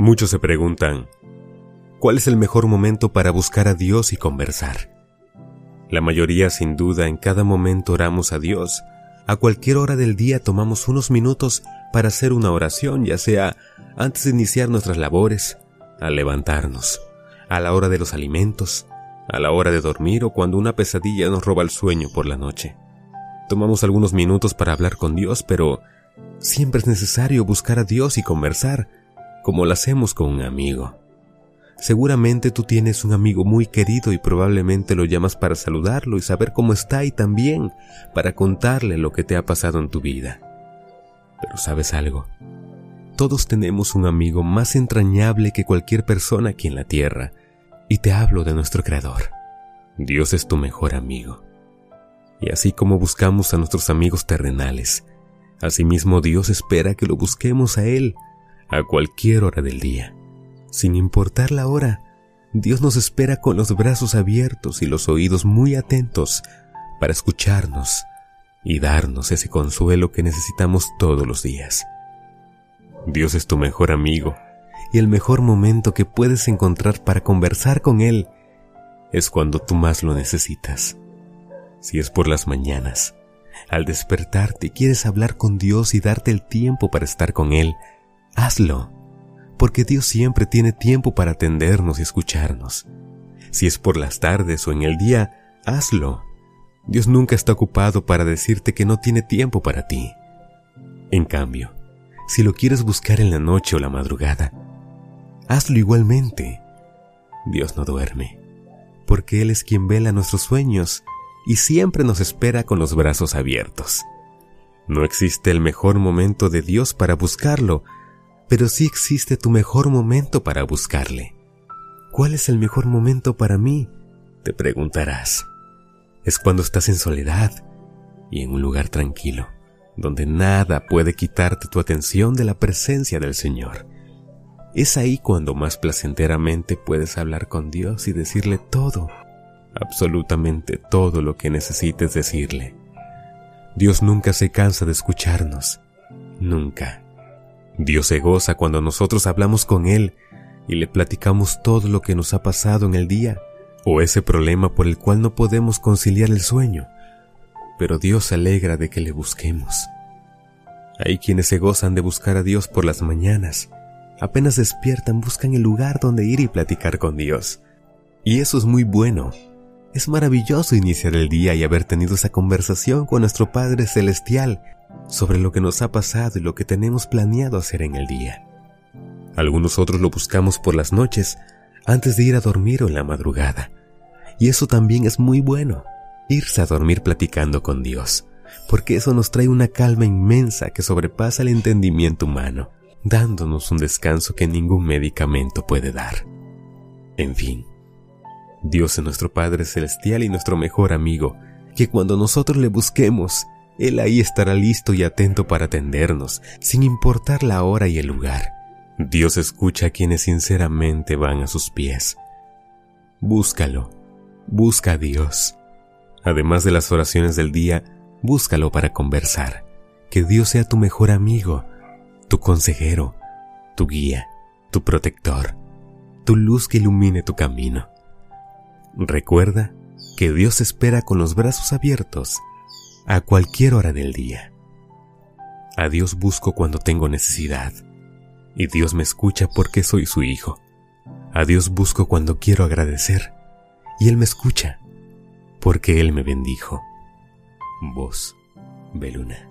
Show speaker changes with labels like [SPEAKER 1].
[SPEAKER 1] Muchos se preguntan, ¿cuál es el mejor momento para buscar a Dios y conversar? La mayoría sin duda en cada momento oramos a Dios. A cualquier hora del día tomamos unos minutos para hacer una oración, ya sea antes de iniciar nuestras labores, al levantarnos, a la hora de los alimentos, a la hora de dormir o cuando una pesadilla nos roba el sueño por la noche. Tomamos algunos minutos para hablar con Dios, pero siempre es necesario buscar a Dios y conversar, como lo hacemos con un amigo. Seguramente tú tienes un amigo muy querido y probablemente lo llamas para saludarlo y saber cómo está y también para contarle lo que te ha pasado en tu vida. Pero sabes algo, todos tenemos un amigo más entrañable que cualquier persona aquí en la tierra, y te hablo de nuestro Creador. Dios es tu mejor amigo. Y así como buscamos a nuestros amigos terrenales, asimismo Dios espera que lo busquemos a Él a cualquier hora del día. Sin importar la hora, Dios nos espera con los brazos abiertos y los oídos muy atentos para escucharnos y darnos ese consuelo que necesitamos todos los días. Dios es tu mejor amigo y el mejor momento que puedes encontrar para conversar con Él es cuando tú más lo necesitas. Si es por las mañanas, al despertarte quieres hablar con Dios y darte el tiempo para estar con Él, hazlo, porque Dios siempre tiene tiempo para atendernos y escucharnos. Si es por las tardes o en el día, hazlo. Dios nunca está ocupado para decirte que no tiene tiempo para ti. En cambio, si lo quieres buscar en la noche o la madrugada, hazlo igualmente. Dios no duerme, porque Él es quien vela nuestros sueños y siempre nos espera con los brazos abiertos. No existe el mejor momento de Dios para buscarlo, pero sí existe tu mejor momento para buscarle. ¿Cuál es el mejor momento para mí? Te preguntarás. Es cuando estás en soledad y en un lugar tranquilo, donde nada puede quitarte tu atención de la presencia del Señor. Es ahí cuando más placenteramente puedes hablar con Dios y decirle todo, absolutamente todo lo que necesites decirle. Dios nunca se cansa de escucharnos, nunca. Dios se goza cuando nosotros hablamos con Él y le platicamos todo lo que nos ha pasado en el día o ese problema por el cual no podemos conciliar el sueño. Pero Dios se alegra de que le busquemos. Hay quienes se gozan de buscar a Dios por las mañanas. Apenas despiertan, buscan el lugar donde ir y platicar con Dios. Y eso es muy bueno. Es maravilloso iniciar el día y haber tenido esa conversación con nuestro Padre Celestial sobre lo que nos ha pasado y lo que tenemos planeado hacer en el día. Algunos otros lo buscamos por las noches, antes de ir a dormir o en la madrugada. Y eso también es muy bueno, irse a dormir platicando con Dios, porque eso nos trae una calma inmensa que sobrepasa el entendimiento humano, dándonos un descanso que ningún medicamento puede dar. En fin, Dios es nuestro Padre Celestial y nuestro mejor amigo, que cuando nosotros le busquemos, él ahí estará listo y atento para atendernos, sin importar la hora y el lugar. Dios escucha a quienes sinceramente van a sus pies. Búscalo, busca a Dios. Además de las oraciones del día, búscalo para conversar. Que Dios sea tu mejor amigo, tu consejero, tu guía, tu protector, tu luz que ilumine tu camino. Recuerda que Dios espera con los brazos abiertos a cualquier hora del día. A Dios busco cuando tengo necesidad, y Dios me escucha porque soy su hijo. A Dios busco cuando quiero agradecer, y Él me escucha porque Él me bendijo. Voz, Beluna.